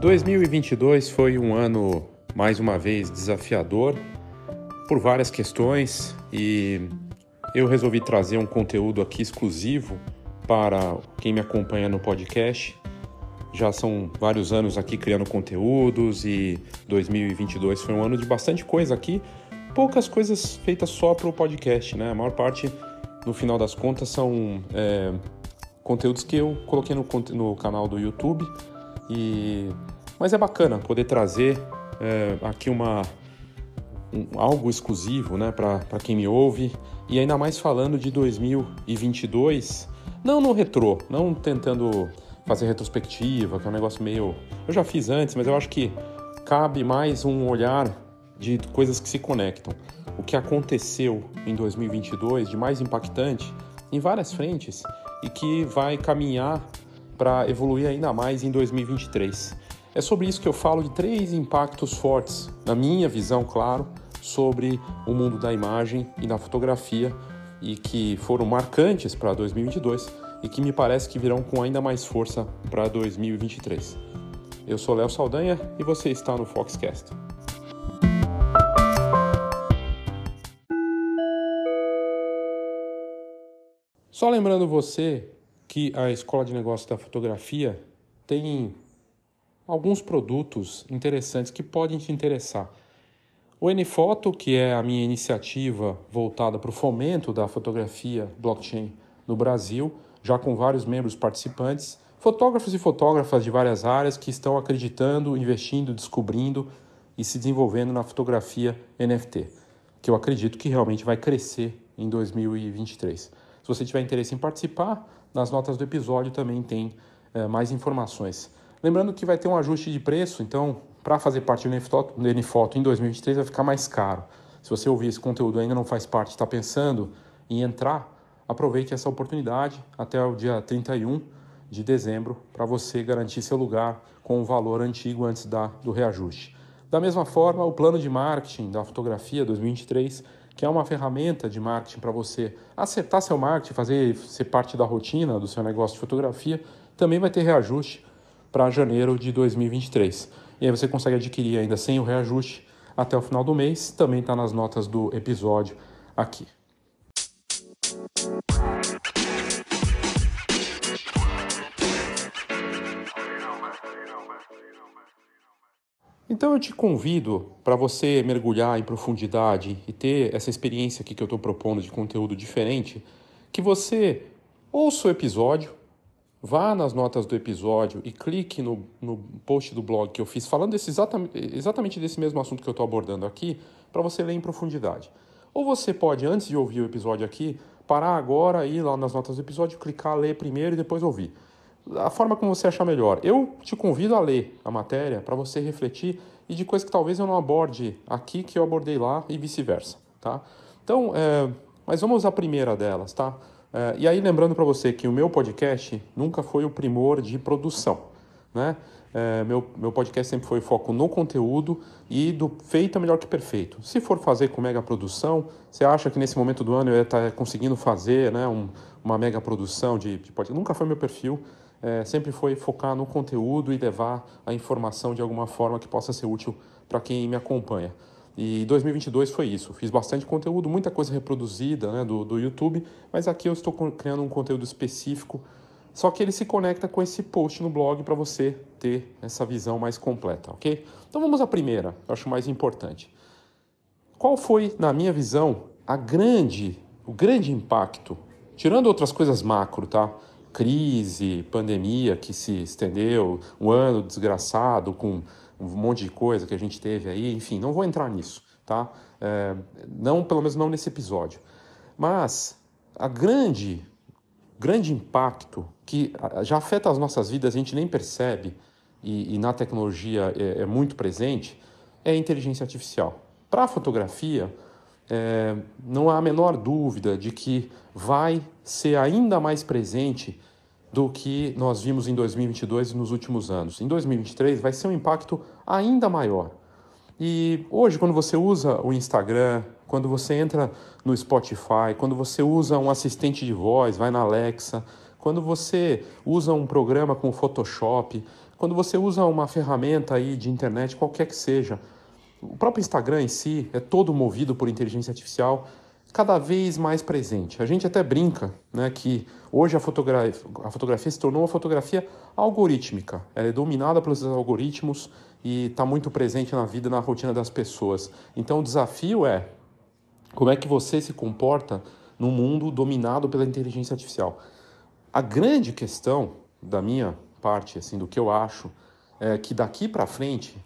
2022 foi um ano, mais uma vez, desafiador por várias questões e eu resolvi trazer um conteúdo aqui exclusivo para quem me acompanha no podcast. Já são vários anos aqui criando conteúdos e 2022 foi um ano de bastante coisa aqui. Poucas coisas feitas só para o podcast, né? A maior parte, no final das contas, são é, conteúdos que eu coloquei no, no canal do YouTube e mas é bacana poder trazer é, aqui uma um, algo exclusivo, né, para quem me ouve e ainda mais falando de 2022, não no retrô, não tentando fazer retrospectiva, que é um negócio meio eu já fiz antes, mas eu acho que cabe mais um olhar de coisas que se conectam. O que aconteceu em 2022 de mais impactante em várias frentes e que vai caminhar para evoluir ainda mais em 2023. É sobre isso que eu falo de três impactos fortes, na minha visão, claro, sobre o mundo da imagem e da fotografia e que foram marcantes para 2022 e que me parece que virão com ainda mais força para 2023. Eu sou Léo Saldanha e você está no Foxcast. Só lembrando você que a Escola de Negócios da Fotografia tem alguns produtos interessantes que podem te interessar. O NFoto, que é a minha iniciativa voltada para o fomento da fotografia blockchain no Brasil, já com vários membros participantes, fotógrafos e fotógrafas de várias áreas que estão acreditando, investindo, descobrindo e se desenvolvendo na fotografia NFT, que eu acredito que realmente vai crescer em 2023. Se você tiver interesse em participar, nas notas do episódio também tem é, mais informações. Lembrando que vai ter um ajuste de preço, então para fazer parte do NFoto em 2023 vai ficar mais caro. Se você ouvir esse conteúdo ainda não faz parte, está pensando em entrar, aproveite essa oportunidade até o dia 31 de dezembro para você garantir seu lugar com o valor antigo antes da, do reajuste. Da mesma forma, o plano de marketing da fotografia 2023, que é uma ferramenta de marketing para você acertar seu marketing, fazer ser parte da rotina do seu negócio de fotografia, também vai ter reajuste para janeiro de 2023. E aí você consegue adquirir ainda sem o reajuste até o final do mês. Também está nas notas do episódio aqui. Então eu te convido para você mergulhar em profundidade e ter essa experiência aqui que eu estou propondo de conteúdo diferente, que você ouça o episódio, vá nas notas do episódio e clique no, no post do blog que eu fiz falando desse exatamente, exatamente desse mesmo assunto que eu estou abordando aqui, para você ler em profundidade. Ou você pode, antes de ouvir o episódio aqui, parar agora, ir lá nas notas do episódio, clicar, ler primeiro e depois ouvir. A forma como você achar melhor. Eu te convido a ler a matéria para você refletir e de coisas que talvez eu não aborde aqui que eu abordei lá e vice-versa, tá? Então, é, mas vamos à primeira delas, tá? Uh, e aí, lembrando para você que o meu podcast nunca foi o primor de produção. Né? Uh, meu, meu podcast sempre foi foco no conteúdo e do feito é melhor que perfeito. Se for fazer com mega produção, você acha que nesse momento do ano eu ia estar tá conseguindo fazer né, um, uma mega produção de, de podcast? Nunca foi meu perfil. Uh, sempre foi focar no conteúdo e levar a informação de alguma forma que possa ser útil para quem me acompanha. E 2022 foi isso. Fiz bastante conteúdo, muita coisa reproduzida né, do, do YouTube, mas aqui eu estou criando um conteúdo específico, só que ele se conecta com esse post no blog para você ter essa visão mais completa, ok? Então vamos à primeira, eu acho mais importante. Qual foi, na minha visão, a grande, o grande impacto, tirando outras coisas macro, tá? Crise, pandemia que se estendeu, um ano desgraçado com um monte de coisa que a gente teve aí, enfim, não vou entrar nisso, tá? É, não, pelo menos não nesse episódio. Mas a grande, grande impacto que já afeta as nossas vidas, a gente nem percebe, e, e na tecnologia é, é, muito presente, é a inteligência artificial. Para a fotografia, é, não há a menor dúvida de que vai ser ainda mais presente do que nós vimos em 2022 e nos últimos anos. Em 2023 vai ser um impacto ainda maior. E hoje, quando você usa o Instagram, quando você entra no Spotify, quando você usa um assistente de voz, vai na Alexa, quando você usa um programa com Photoshop, quando você usa uma ferramenta aí de internet, qualquer que seja, o próprio Instagram em si é todo movido por inteligência artificial, cada vez mais presente. A gente até brinca né, que hoje a fotografia, a fotografia se tornou uma fotografia algorítmica. Ela é dominada pelos algoritmos e está muito presente na vida, na rotina das pessoas. Então o desafio é como é que você se comporta num mundo dominado pela inteligência artificial. A grande questão da minha parte, assim, do que eu acho, é que daqui para frente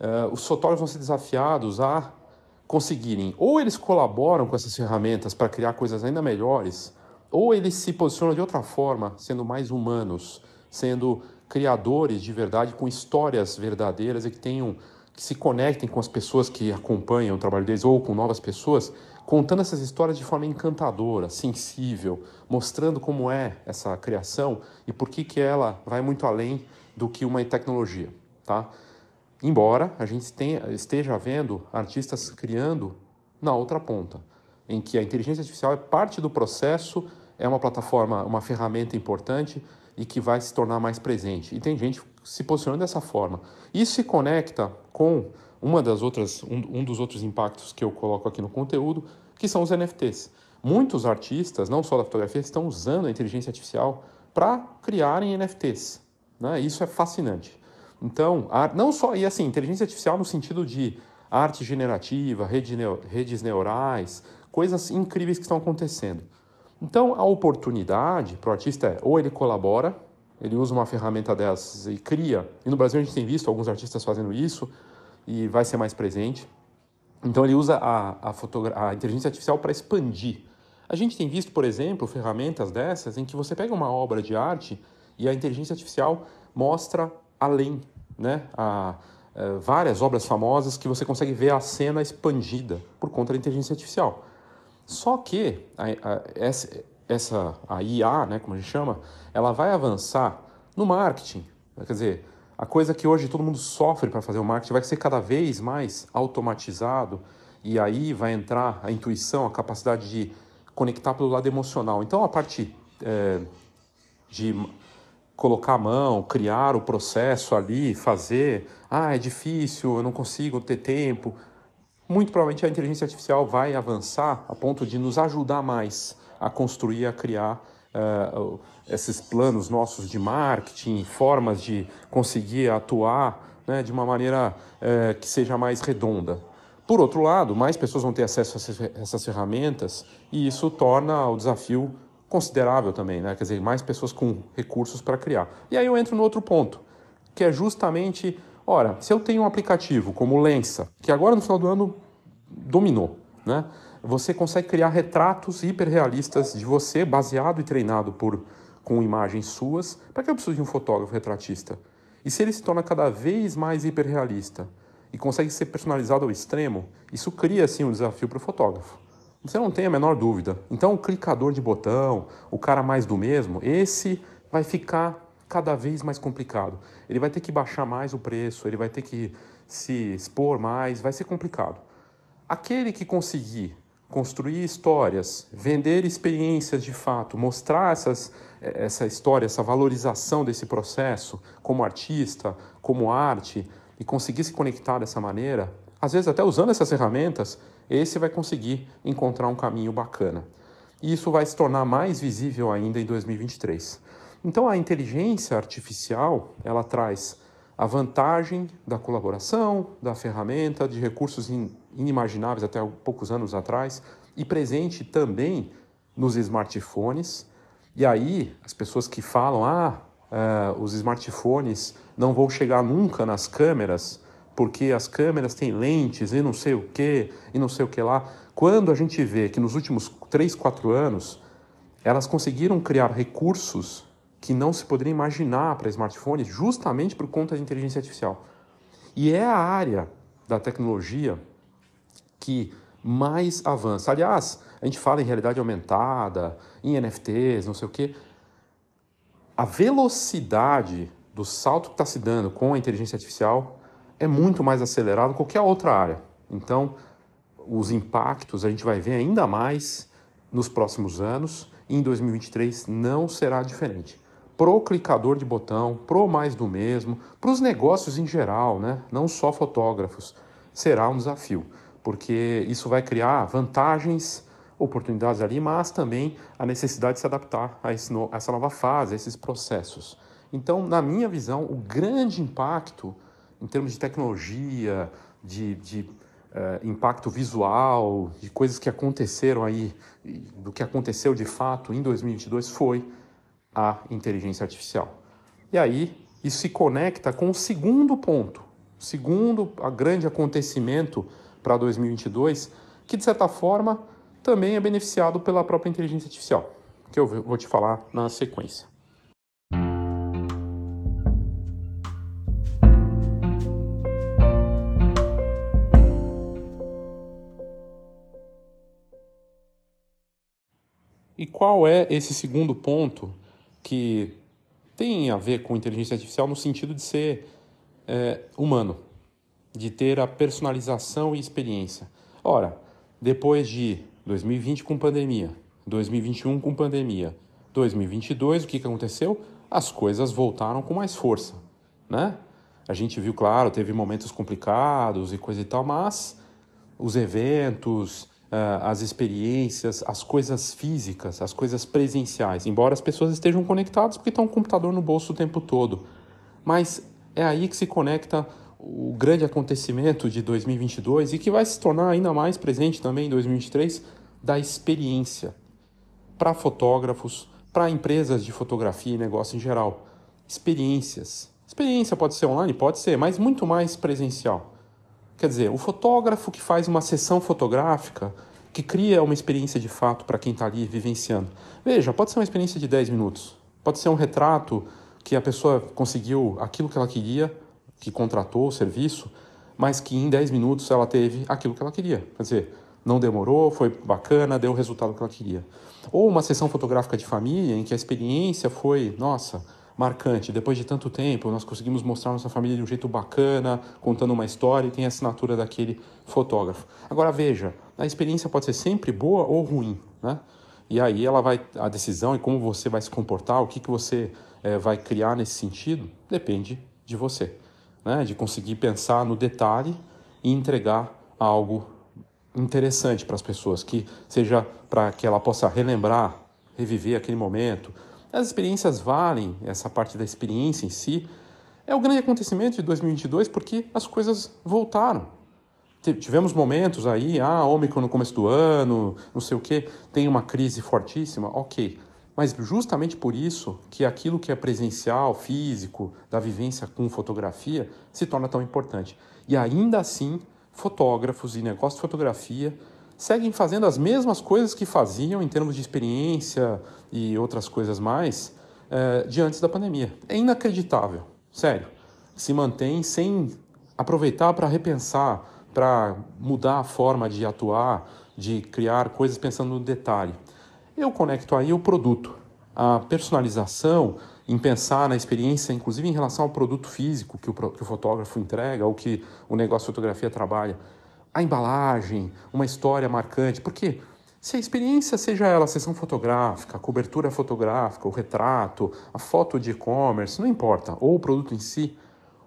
uh, os fotógrafos vão ser desafiados a conseguirem, ou eles colaboram com essas ferramentas para criar coisas ainda melhores, ou eles se posicionam de outra forma, sendo mais humanos, sendo criadores de verdade com histórias verdadeiras e que tenham que se conectem com as pessoas que acompanham o trabalho deles ou com novas pessoas, contando essas histórias de forma encantadora, sensível, mostrando como é essa criação e por que que ela vai muito além do que uma tecnologia, tá? Embora a gente tenha, esteja vendo artistas criando na outra ponta, em que a inteligência artificial é parte do processo, é uma plataforma, uma ferramenta importante e que vai se tornar mais presente. E tem gente se posicionando dessa forma. Isso se conecta com uma das outras, um, um dos outros impactos que eu coloco aqui no conteúdo, que são os NFTs. Muitos artistas, não só da fotografia, estão usando a inteligência artificial para criarem NFTs. Né? Isso é fascinante. Então, não só, e assim, inteligência artificial no sentido de arte generativa, redes neurais, coisas incríveis que estão acontecendo. Então, a oportunidade para o artista é ou ele colabora, ele usa uma ferramenta dessas e cria, e no Brasil a gente tem visto alguns artistas fazendo isso, e vai ser mais presente. Então, ele usa a, a, a inteligência artificial para expandir. A gente tem visto, por exemplo, ferramentas dessas em que você pega uma obra de arte e a inteligência artificial mostra além né, a, a, é, várias obras famosas que você consegue ver a cena expandida por conta da inteligência artificial. Só que a, essa, essa a IA, né, como a gente chama, ela vai avançar no marketing. Quer dizer, a coisa que hoje todo mundo sofre para fazer o marketing vai ser cada vez mais automatizado e aí vai entrar a intuição, a capacidade de conectar pelo lado emocional. Então a parte é, de colocar a mão, criar o processo ali, fazer. Ah, é difícil, eu não consigo ter tempo. Muito provavelmente a inteligência artificial vai avançar a ponto de nos ajudar mais a construir, a criar uh, esses planos nossos de marketing, formas de conseguir atuar né, de uma maneira uh, que seja mais redonda. Por outro lado, mais pessoas vão ter acesso a essas ferramentas e isso torna o desafio considerável também, né? Quer dizer, mais pessoas com recursos para criar. E aí eu entro no outro ponto, que é justamente, ora, se eu tenho um aplicativo como Lensa, que agora no final do ano dominou, né? Você consegue criar retratos hiperrealistas de você, baseado e treinado por com imagens suas. Para que eu preciso de um fotógrafo retratista? E se ele se torna cada vez mais hiperrealista e consegue ser personalizado ao extremo, isso cria assim um desafio para o fotógrafo. Você não tem a menor dúvida. Então, o clicador de botão, o cara mais do mesmo, esse vai ficar cada vez mais complicado. Ele vai ter que baixar mais o preço, ele vai ter que se expor mais, vai ser complicado. Aquele que conseguir construir histórias, vender experiências de fato, mostrar essas, essa história, essa valorização desse processo como artista, como arte, e conseguir se conectar dessa maneira, às vezes até usando essas ferramentas, esse vai conseguir encontrar um caminho bacana. E isso vai se tornar mais visível ainda em 2023. Então a inteligência artificial, ela traz a vantagem da colaboração, da ferramenta, de recursos inimagináveis até poucos anos atrás, e presente também nos smartphones. E aí, as pessoas que falam, ah, uh, os smartphones não vão chegar nunca nas câmeras, porque as câmeras têm lentes e não sei o que, e não sei o que lá. Quando a gente vê que nos últimos 3, 4 anos elas conseguiram criar recursos que não se poderia imaginar para smartphones justamente por conta da inteligência artificial. E é a área da tecnologia que mais avança. Aliás, a gente fala em realidade aumentada, em NFTs, não sei o quê. A velocidade do salto que está se dando com a inteligência artificial é muito mais acelerado que qualquer outra área. Então, os impactos a gente vai ver ainda mais nos próximos anos e em 2023 não será diferente. pro clicador de botão, pro mais do mesmo, para os negócios em geral, né? não só fotógrafos, será um desafio, porque isso vai criar vantagens, oportunidades ali, mas também a necessidade de se adaptar a, esse a essa nova fase, a esses processos. Então, na minha visão, o grande impacto em termos de tecnologia, de, de uh, impacto visual, de coisas que aconteceram aí, do que aconteceu de fato em 2022 foi a inteligência artificial. E aí, isso se conecta com o segundo ponto, o segundo a grande acontecimento para 2022, que de certa forma também é beneficiado pela própria inteligência artificial, que eu vou te falar na sequência. Qual é esse segundo ponto que tem a ver com inteligência artificial no sentido de ser é, humano, de ter a personalização e experiência? Ora, depois de 2020 com pandemia, 2021 com pandemia, 2022 o que, que aconteceu? As coisas voltaram com mais força, né? A gente viu, claro, teve momentos complicados e coisa e tal, mas os eventos, as experiências, as coisas físicas, as coisas presenciais. Embora as pessoas estejam conectadas porque estão com o computador no bolso o tempo todo. Mas é aí que se conecta o grande acontecimento de 2022 e que vai se tornar ainda mais presente também em 2023 da experiência para fotógrafos, para empresas de fotografia e negócio em geral. Experiências. Experiência pode ser online, pode ser, mas muito mais presencial. Quer dizer, o fotógrafo que faz uma sessão fotográfica, que cria uma experiência de fato para quem está ali vivenciando. Veja, pode ser uma experiência de 10 minutos, pode ser um retrato que a pessoa conseguiu aquilo que ela queria, que contratou o serviço, mas que em 10 minutos ela teve aquilo que ela queria. Quer dizer, não demorou, foi bacana, deu o resultado que ela queria. Ou uma sessão fotográfica de família em que a experiência foi, nossa, marcante. Depois de tanto tempo, nós conseguimos mostrar nossa família de um jeito bacana, contando uma história e tem a assinatura daquele fotógrafo. Agora veja, a experiência pode ser sempre boa ou ruim, né? E aí ela vai a decisão e como você vai se comportar, o que, que você é, vai criar nesse sentido, depende de você, né? De conseguir pensar no detalhe e entregar algo interessante para as pessoas, que seja para que ela possa relembrar, reviver aquele momento, as experiências valem, essa parte da experiência em si. É o grande acontecimento de 2022 porque as coisas voltaram. Tivemos momentos aí, ah, Ômicron no começo do ano, não sei o quê, tem uma crise fortíssima, ok. Mas justamente por isso que aquilo que é presencial, físico, da vivência com fotografia, se torna tão importante. E ainda assim, fotógrafos e negócio de fotografia seguem fazendo as mesmas coisas que faziam em termos de experiência e outras coisas mais é, da pandemia. É inacreditável, sério. Se mantém sem aproveitar para repensar, para mudar a forma de atuar, de criar coisas pensando no detalhe. Eu conecto aí o produto, a personalização, em pensar na experiência, inclusive em relação ao produto físico que o, que o fotógrafo entrega ou que o negócio de fotografia trabalha a embalagem, uma história marcante, porque se a experiência, seja ela a sessão fotográfica, a cobertura fotográfica, o retrato, a foto de e-commerce, não importa, ou o produto em si,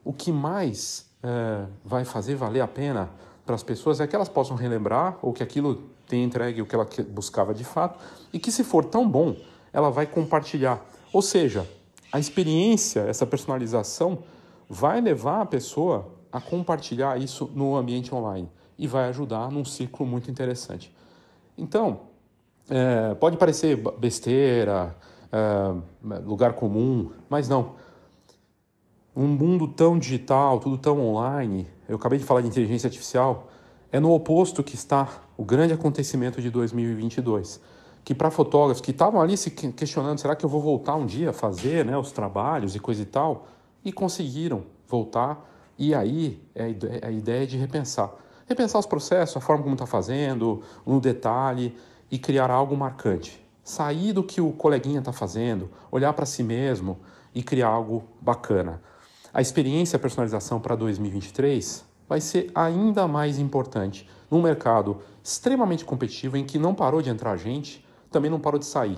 o que mais é, vai fazer valer a pena para as pessoas é que elas possam relembrar ou que aquilo tenha entregue o que ela buscava de fato e que, se for tão bom, ela vai compartilhar. Ou seja, a experiência, essa personalização, vai levar a pessoa a compartilhar isso no ambiente online e vai ajudar num ciclo muito interessante. Então, é, pode parecer besteira, é, lugar comum, mas não. Um mundo tão digital, tudo tão online, eu acabei de falar de inteligência artificial, é no oposto que está o grande acontecimento de 2022. Que para fotógrafos que estavam ali se questionando, será que eu vou voltar um dia a fazer né, os trabalhos e coisa e tal? E conseguiram voltar. E aí é a ideia de repensar repensar os processos, a forma como está fazendo, no detalhe e criar algo marcante. Sair do que o coleguinha está fazendo, olhar para si mesmo e criar algo bacana. A experiência personalização para 2023 vai ser ainda mais importante num mercado extremamente competitivo em que não parou de entrar gente, também não parou de sair.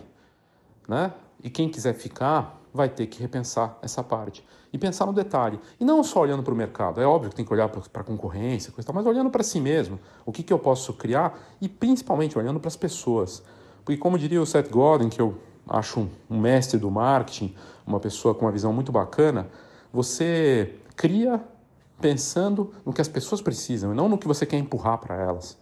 Né? E quem quiser ficar vai ter que repensar essa parte e pensar no detalhe. E não só olhando para o mercado, é óbvio que tem que olhar para a concorrência, coisa tal, mas olhando para si mesmo, o que, que eu posso criar e principalmente olhando para as pessoas. Porque, como diria o Seth Godin, que eu acho um mestre do marketing, uma pessoa com uma visão muito bacana, você cria pensando no que as pessoas precisam e não no que você quer empurrar para elas.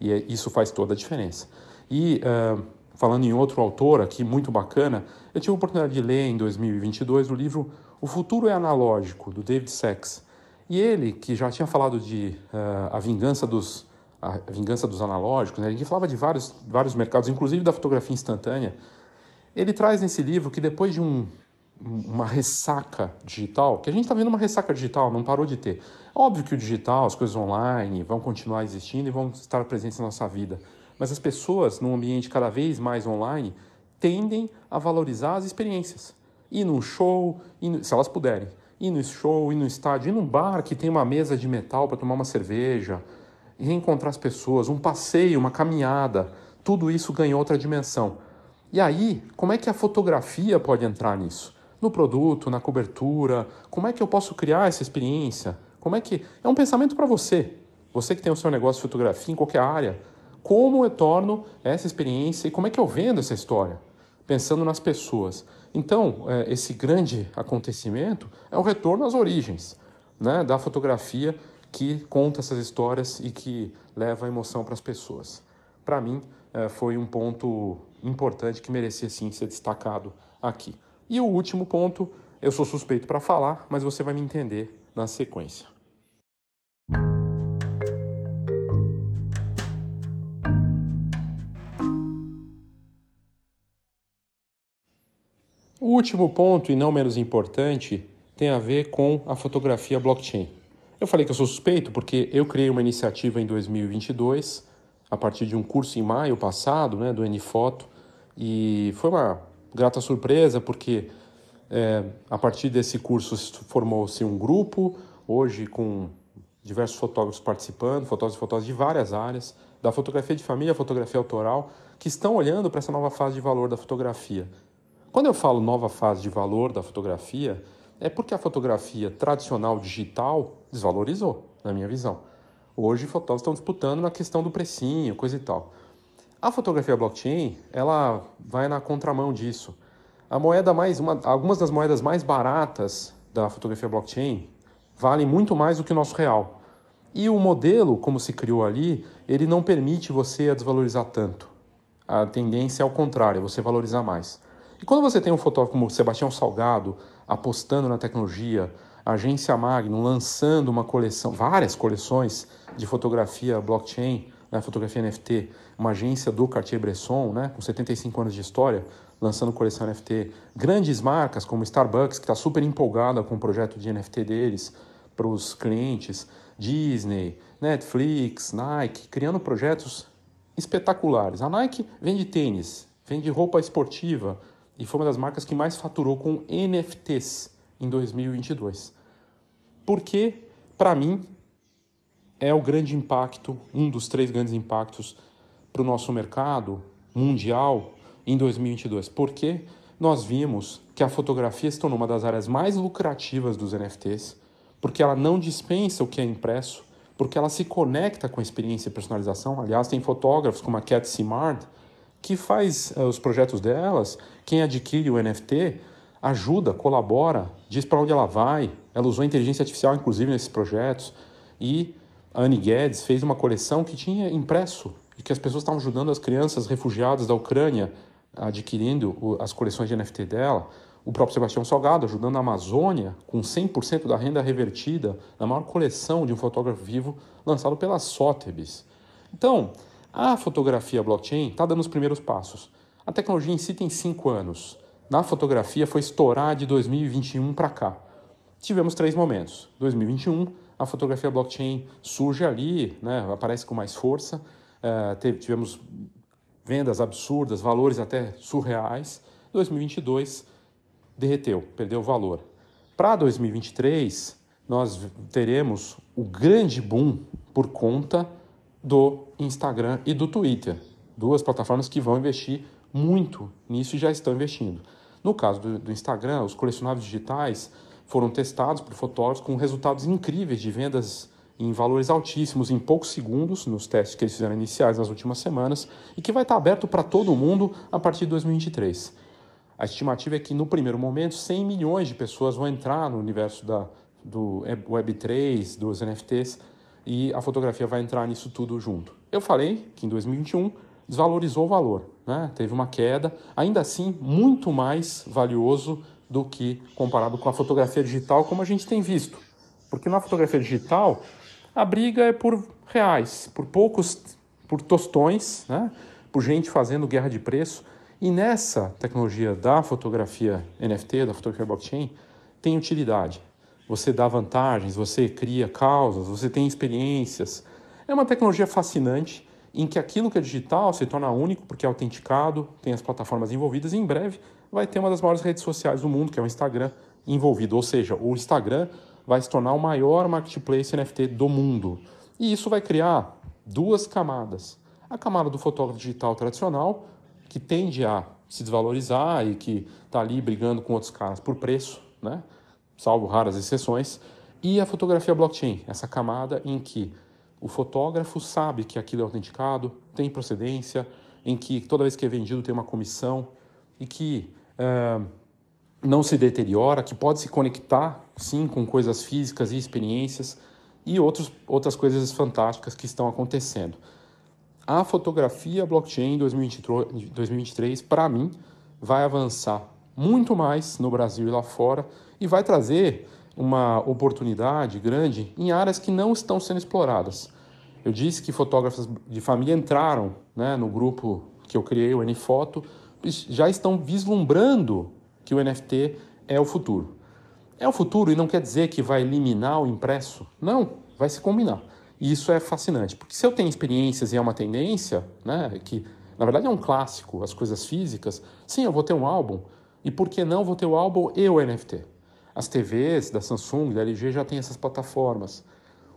E é, isso faz toda a diferença. E uh, falando em outro autor aqui muito bacana, eu tive a oportunidade de ler em 2022 o livro O Futuro é Analógico, do David Sachs. E ele, que já tinha falado de uh, a vingança dos a vingança dos analógicos, né? ele falava de vários, vários mercados, inclusive da fotografia instantânea, ele traz nesse livro que depois de um, uma ressaca digital, que a gente está vendo uma ressaca digital, não parou de ter. Óbvio que o digital, as coisas online vão continuar existindo e vão estar presentes na nossa vida. Mas as pessoas, num ambiente cada vez mais online, tendem a valorizar as experiências. Ir num show, ir, se elas puderem, ir no show, ir no estádio, ir num bar que tem uma mesa de metal para tomar uma cerveja, reencontrar as pessoas, um passeio, uma caminhada, tudo isso ganhou outra dimensão. E aí, como é que a fotografia pode entrar nisso? No produto, na cobertura, como é que eu posso criar essa experiência? Como é que é um pensamento para você, você que tem o seu negócio de fotografia em qualquer área, como eu torno essa experiência e como é que eu vendo essa história, pensando nas pessoas. Então, é, esse grande acontecimento é o retorno às origens né, da fotografia que conta essas histórias e que leva a emoção para as pessoas. Para mim, é, foi um ponto importante que merecia sim ser destacado aqui. E o último ponto, eu sou suspeito para falar, mas você vai me entender na sequência. O último ponto, e não menos importante, tem a ver com a fotografia blockchain. Eu falei que eu sou suspeito porque eu criei uma iniciativa em 2022, a partir de um curso em maio passado, né, do NFoto, e foi uma grata surpresa porque é, a partir desse curso formou-se um grupo, hoje com diversos fotógrafos participando, fotógrafos e fotógrafos de várias áreas, da fotografia de família, fotografia autoral, que estão olhando para essa nova fase de valor da fotografia. Quando eu falo nova fase de valor da fotografia, é porque a fotografia tradicional digital desvalorizou, na minha visão. Hoje fotógrafos estão disputando na questão do precinho, coisa e tal. A fotografia blockchain, ela vai na contramão disso. A moeda mais, uma, algumas das moedas mais baratas da fotografia blockchain valem muito mais do que o nosso real. E o modelo, como se criou ali, ele não permite você a desvalorizar tanto. A tendência é ao contrário, é você valorizar mais. E quando você tem um fotógrafo como Sebastião Salgado apostando na tecnologia, a agência Magnum lançando uma coleção, várias coleções de fotografia blockchain, né, fotografia NFT, uma agência do Cartier-Bresson, né, com 75 anos de história, lançando coleção NFT. Grandes marcas como Starbucks, que está super empolgada com o projeto de NFT deles para os clientes, Disney, Netflix, Nike, criando projetos espetaculares. A Nike vende tênis, vende roupa esportiva e foi uma das marcas que mais faturou com NFTs em 2022. Porque, para mim, é o grande impacto, um dos três grandes impactos para o nosso mercado mundial em 2022. Porque nós vimos que a fotografia se tornou uma das áreas mais lucrativas dos NFTs, porque ela não dispensa o que é impresso, porque ela se conecta com a experiência e personalização. Aliás, tem fotógrafos como a Cat Simard que faz uh, os projetos delas. Quem adquire o NFT ajuda, colabora, diz para onde ela vai. Ela usou inteligência artificial, inclusive, nesses projetos. E a Annie Guedes fez uma coleção que tinha impresso e que as pessoas estavam ajudando as crianças refugiadas da Ucrânia adquirindo as coleções de NFT dela. O próprio Sebastião Salgado ajudando a Amazônia com 100% da renda revertida na maior coleção de um fotógrafo vivo lançado pela Sotheby's. Então, a fotografia blockchain está dando os primeiros passos. A tecnologia em si tem cinco anos. Na fotografia foi estourar de 2021 para cá. Tivemos três momentos. 2021, a fotografia blockchain surge ali, né, aparece com mais força. Teve, tivemos vendas absurdas, valores até surreais. 2022 derreteu, perdeu valor. Para 2023, nós teremos o grande boom por conta do Instagram e do Twitter, duas plataformas que vão investir muito nisso e já estão investindo. No caso do, do Instagram, os colecionáveis digitais foram testados por fotógrafos com resultados incríveis de vendas em valores altíssimos em poucos segundos nos testes que eles fizeram iniciais nas últimas semanas e que vai estar aberto para todo mundo a partir de 2023. A estimativa é que no primeiro momento 100 milhões de pessoas vão entrar no universo da, do Web3, dos NFTs e a fotografia vai entrar nisso tudo junto. Eu falei que em 2021 desvalorizou o valor, né? teve uma queda, ainda assim muito mais valioso do que comparado com a fotografia digital, como a gente tem visto. Porque na fotografia digital a briga é por reais, por poucos, por tostões, né? por gente fazendo guerra de preço. E nessa tecnologia da fotografia NFT, da fotografia blockchain, tem utilidade. Você dá vantagens, você cria causas, você tem experiências. É uma tecnologia fascinante em que aquilo que é digital se torna único porque é autenticado, tem as plataformas envolvidas e em breve vai ter uma das maiores redes sociais do mundo, que é o Instagram, envolvido. Ou seja, o Instagram vai se tornar o maior marketplace NFT do mundo. E isso vai criar duas camadas. A camada do fotógrafo digital tradicional, que tende a se desvalorizar e que está ali brigando com outros caras por preço, né? Salvo raras exceções, e a fotografia blockchain, essa camada em que o fotógrafo sabe que aquilo é autenticado, tem procedência, em que toda vez que é vendido tem uma comissão e que uh, não se deteriora, que pode se conectar sim com coisas físicas e experiências e outros, outras coisas fantásticas que estão acontecendo. A fotografia blockchain 2023, 2023 para mim, vai avançar muito mais no Brasil e lá fora e vai trazer uma oportunidade grande em áreas que não estão sendo exploradas. Eu disse que fotógrafos de família entraram né, no grupo que eu criei, o NFoto, já estão vislumbrando que o NFT é o futuro. É o futuro e não quer dizer que vai eliminar o impresso. Não, vai se combinar. E isso é fascinante, porque se eu tenho experiências e é uma tendência, né, que na verdade é um clássico, as coisas físicas, sim, eu vou ter um álbum. E por que não vou ter o álbum e o NFT? As TVs da Samsung, da LG já têm essas plataformas.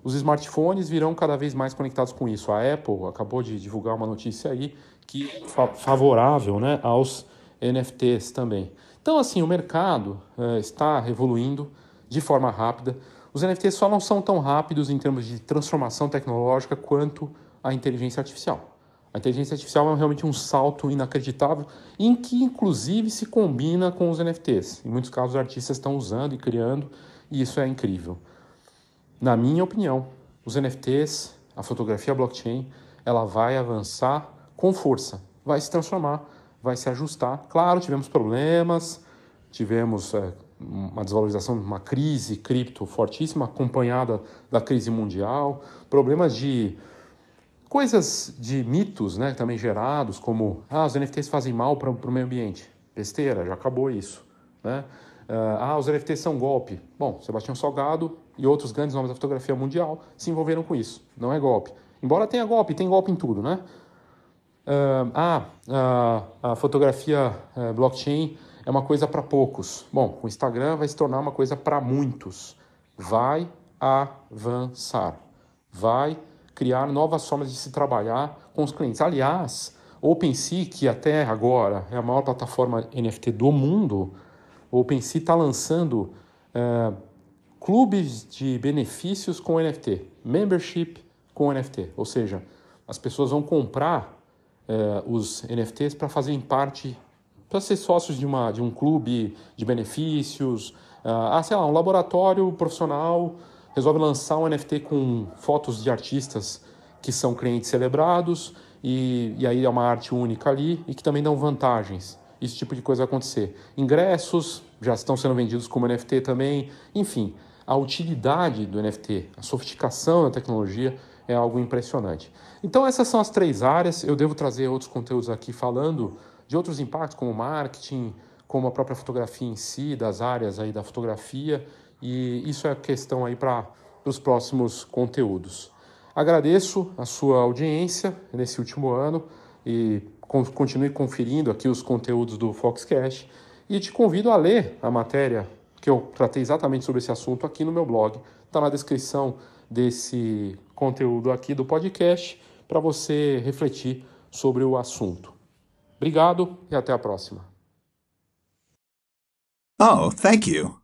Os smartphones virão cada vez mais conectados com isso. A Apple acabou de divulgar uma notícia aí que é favorável né, aos NFTs também. Então, assim, o mercado é, está evoluindo de forma rápida. Os NFTs só não são tão rápidos em termos de transformação tecnológica quanto a inteligência artificial. A inteligência artificial é realmente um salto inacreditável, em que inclusive se combina com os NFTs. Em muitos casos, os artistas estão usando e criando, e isso é incrível. Na minha opinião, os NFTs, a fotografia blockchain, ela vai avançar com força, vai se transformar vai se ajustar. Claro, tivemos problemas, tivemos é, uma desvalorização, uma crise cripto fortíssima, acompanhada da crise mundial, problemas de coisas de mitos né, também gerados, como ah, os NFTs fazem mal para o meio ambiente. Besteira, já acabou isso. Né? Ah, os NFTs são golpe. Bom, Sebastião Salgado e outros grandes nomes da fotografia mundial se envolveram com isso. Não é golpe. Embora tenha golpe, tem golpe em tudo, né? Uh, ah, uh, a fotografia uh, blockchain é uma coisa para poucos. Bom, o Instagram vai se tornar uma coisa para muitos. Vai avançar. Vai criar novas formas de se trabalhar com os clientes. Aliás, OpenSea, que até agora é a maior plataforma NFT do mundo, OpenSea está lançando eh, clubes de benefícios com NFT, membership com NFT. Ou seja, as pessoas vão comprar eh, os NFTs para fazerem parte, para ser sócios de, uma, de um clube de benefícios. ah, ah sei lá, um laboratório profissional resolve lançar um NFT com fotos de artistas que são clientes celebrados e, e aí é uma arte única ali e que também dão vantagens. Esse tipo de coisa acontecer. Ingressos já estão sendo vendidos como NFT também. Enfim, a utilidade do NFT, a sofisticação da tecnologia é algo impressionante. Então, essas são as três áreas. Eu devo trazer outros conteúdos aqui falando de outros impactos, como marketing, como a própria fotografia em si, das áreas aí da fotografia, e isso é questão aí para os próximos conteúdos. Agradeço a sua audiência nesse último ano e continue conferindo aqui os conteúdos do Foxcast e te convido a ler a matéria que eu tratei exatamente sobre esse assunto aqui no meu blog. Está na descrição desse conteúdo aqui do podcast para você refletir sobre o assunto. Obrigado e até a próxima. Oh, thank you.